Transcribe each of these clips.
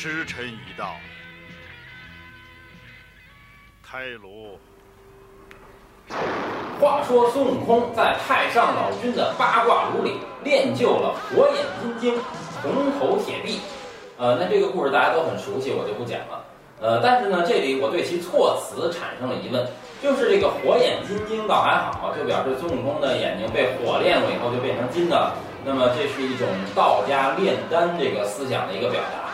时辰已到，开炉。话说孙悟空在太上老君的八卦炉里练就了火眼金睛、铜头铁臂。呃，那这个故事大家都很熟悉，我就不讲了。呃，但是呢，这里我对其措辞产生了疑问，就是这个火眼金睛倒还好，就表示孙悟空的眼睛被火炼过以后就变成金的了。那么这是一种道家炼丹这个思想的一个表达。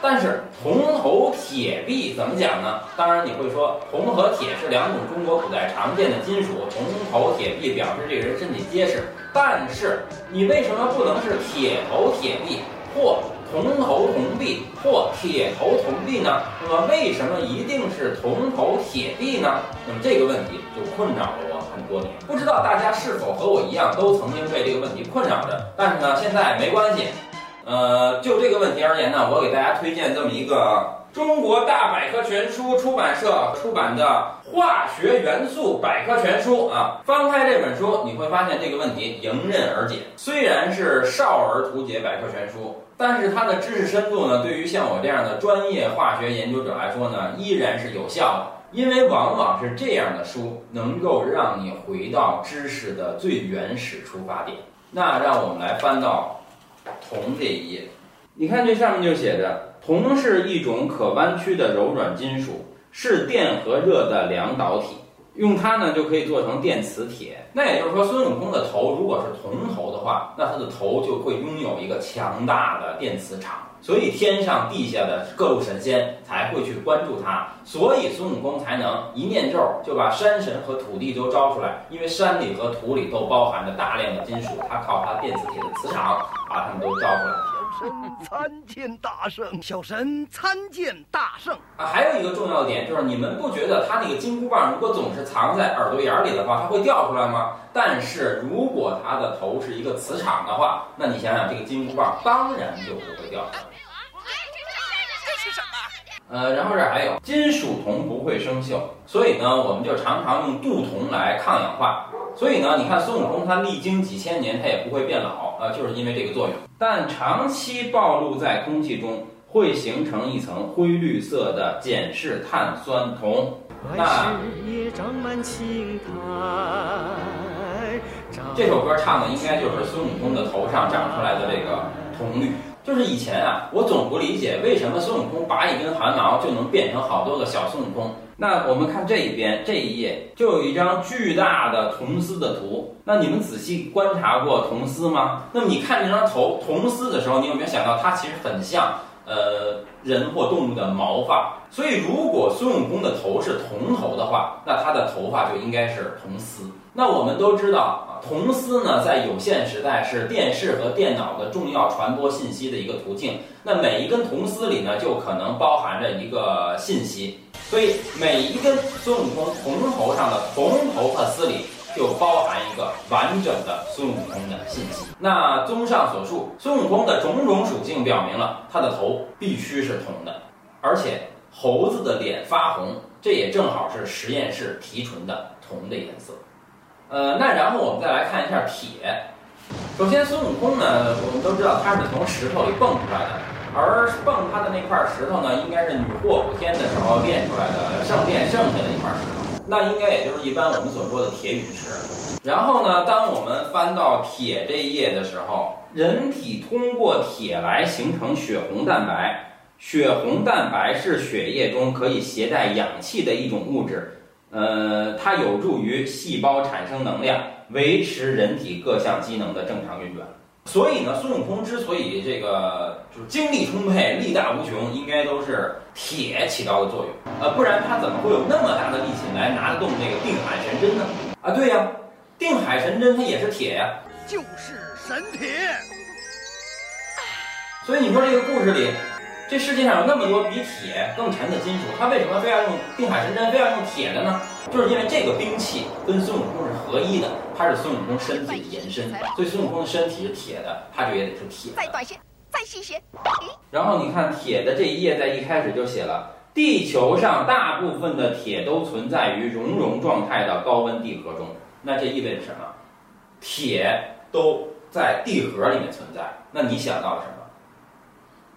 但是铜头铁臂怎么讲呢？当然你会说，铜和铁是两种中国古代常见的金属，铜头铁臂表示这个人身体结实。但是你为什么不能是铁头铁臂或铜头铜臂或铁头铜臂呢？那么为什么一定是铜头铁臂呢？那么这个问题就困扰了我很多年。不知道大家是否和我一样，都曾经被这个问题困扰着？但是呢，现在没关系。呃，就这个问题而言呢，我给大家推荐这么一个中国大百科全书出版社出版的《化学元素百科全书》啊。翻开这本书，你会发现这个问题迎刃而解。虽然是少儿图解百科全书，但是它的知识深度呢，对于像我这样的专业化学研究者来说呢，依然是有效的。因为往往是这样的书能够让你回到知识的最原始出发点。那让我们来翻到。铜这一页，你看这上面就写着，铜是一种可弯曲的柔软金属，是电和热的两导体，用它呢就可以做成电磁铁。那也就是说，孙悟空的头如果是铜头的话，那他的头就会拥有一个强大的电磁场。所以天上地下的各路神仙才会去关注他，所以孙悟空才能一念咒就把山神和土地都招出来，因为山里和土里都包含着大量的金属，他靠他电磁铁的磁场把他们都招出来。小神参见大圣，小神参见大圣啊！还有一个重要的点就是，你们不觉得他那个金箍棒如果总是藏在耳朵眼里的话，它会掉出来吗？但是如果他的头是一个磁场的话，那你想想这个金箍棒当然就不会掉出来。呃，然后这还有金属铜不会生锈，所以呢，我们就常常用镀铜来抗氧化。所以呢，你看孙悟空他历经几千年，他也不会变老呃，就是因为这个作用。但长期暴露在空气中，会形成一层灰绿色的碱式碳酸铜。那这首歌唱的应该就是孙悟空的头上长出来的这个铜绿。就是以前啊，我总不理解为什么孙悟空拔一根汗毛就能变成好多个小孙悟空。那我们看这一边这一页，就有一张巨大的铜丝的图。那你们仔细观察过铜丝吗？那么你看这张头铜丝的时候，你有没有想到它其实很像呃人或动物的毛发？所以如果孙悟空的头是铜头的话，那他的头发就应该是铜丝。那我们都知道啊，铜丝呢，在有限时代是电视和电脑的重要传播信息的一个途径。那每一根铜丝里呢，就可能包含着一个信息，所以每一根孙悟空铜头上的铜头发丝里，就包含一个完整的孙悟空的信息。那综上所述，孙悟空的种种属性表明了他的头必须是铜的，而且猴子的脸发红，这也正好是实验室提纯的铜的颜色。呃，那然后我们再来看一下铁。首先，孙悟空呢，我们都知道他是从石头里蹦出来的，而蹦他的那块石头呢，应该是女霍普天的时候炼出来的，圣殿剩下的一块石头，那应该也就是一般我们所说的铁陨石。然后呢，当我们翻到铁这一页的时候，人体通过铁来形成血红蛋白，血红蛋白是血液中可以携带氧气的一种物质。呃，它有助于细胞产生能量，维持人体各项机能的正常运转。所以呢，孙悟空之所以这个就是精力充沛、力大无穷，应该都是铁起到的作用。呃，不然他怎么会有那么大的力气来拿得动这个定海神针呢？啊，对呀，定海神针它也是铁呀，就是神铁。所以你说这个故事里。这世界上有那么多比铁更沉的金属，他为什么非要用定海神针，非要用铁的呢？就是因为这个兵器跟孙悟空是合一的，它是孙悟空身体的延伸，所以孙悟空的身体是铁的，它就也得是铁。再短些，再细些。然后你看铁的这一页，在一开始就写了，地球上大部分的铁都存在于熔融状态的高温地核中。那这意味着什么？铁都在地核里面存在。那你想到了什么？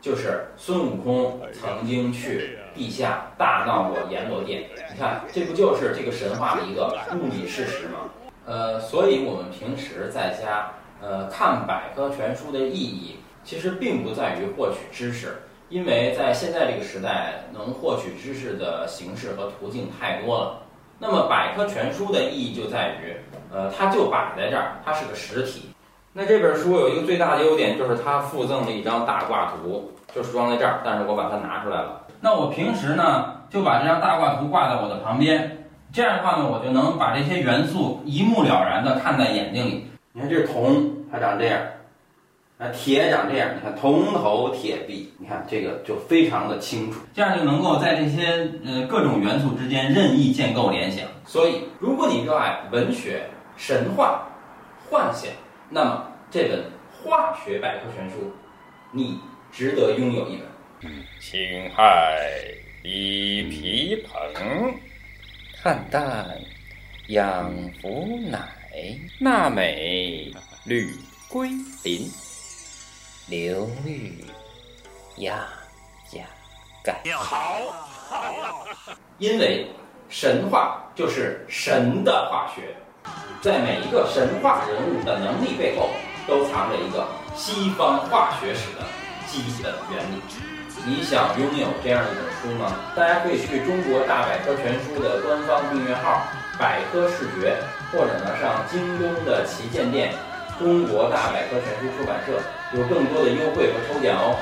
就是孙悟空曾经去地下大闹过阎罗殿。你看，这不就是这个神话的一个物理事实吗？呃，所以我们平时在家呃看百科全书的意义，其实并不在于获取知识，因为在现在这个时代，能获取知识的形式和途径太多了。那么百科全书的意义就在于，呃，它就摆在这儿，它是个实体。那这本书有一个最大的优点，就是它附赠了一张大挂图，就是装在这儿，但是我把它拿出来了。那我平时呢，就把这张大挂图挂在我的旁边，这样的话呢，我就能把这些元素一目了然地看在眼睛里。你看，这是铜，它长这样；那铁长这样。你看，铜头铁臂，你看这个就非常的清楚，这样就能够在这些呃各种元素之间任意建构联想。所以，如果你热爱文学、神话、幻想，那么这本化学百科全书，你值得拥有一本。青亥李皮蓬，汉旦养福乃，娜美吕归林，刘玉亚亚盖。因为神话就是神的化学，在每一个神话人物的能力背后，都藏着一个西方化学史的基本原理。你想拥有这样一本书吗？大家可以去中国大百科全书的官方订阅号“百科视觉”，或者呢上京东的旗舰店“中国大百科全书出版社”，有更多的优惠和抽奖哦。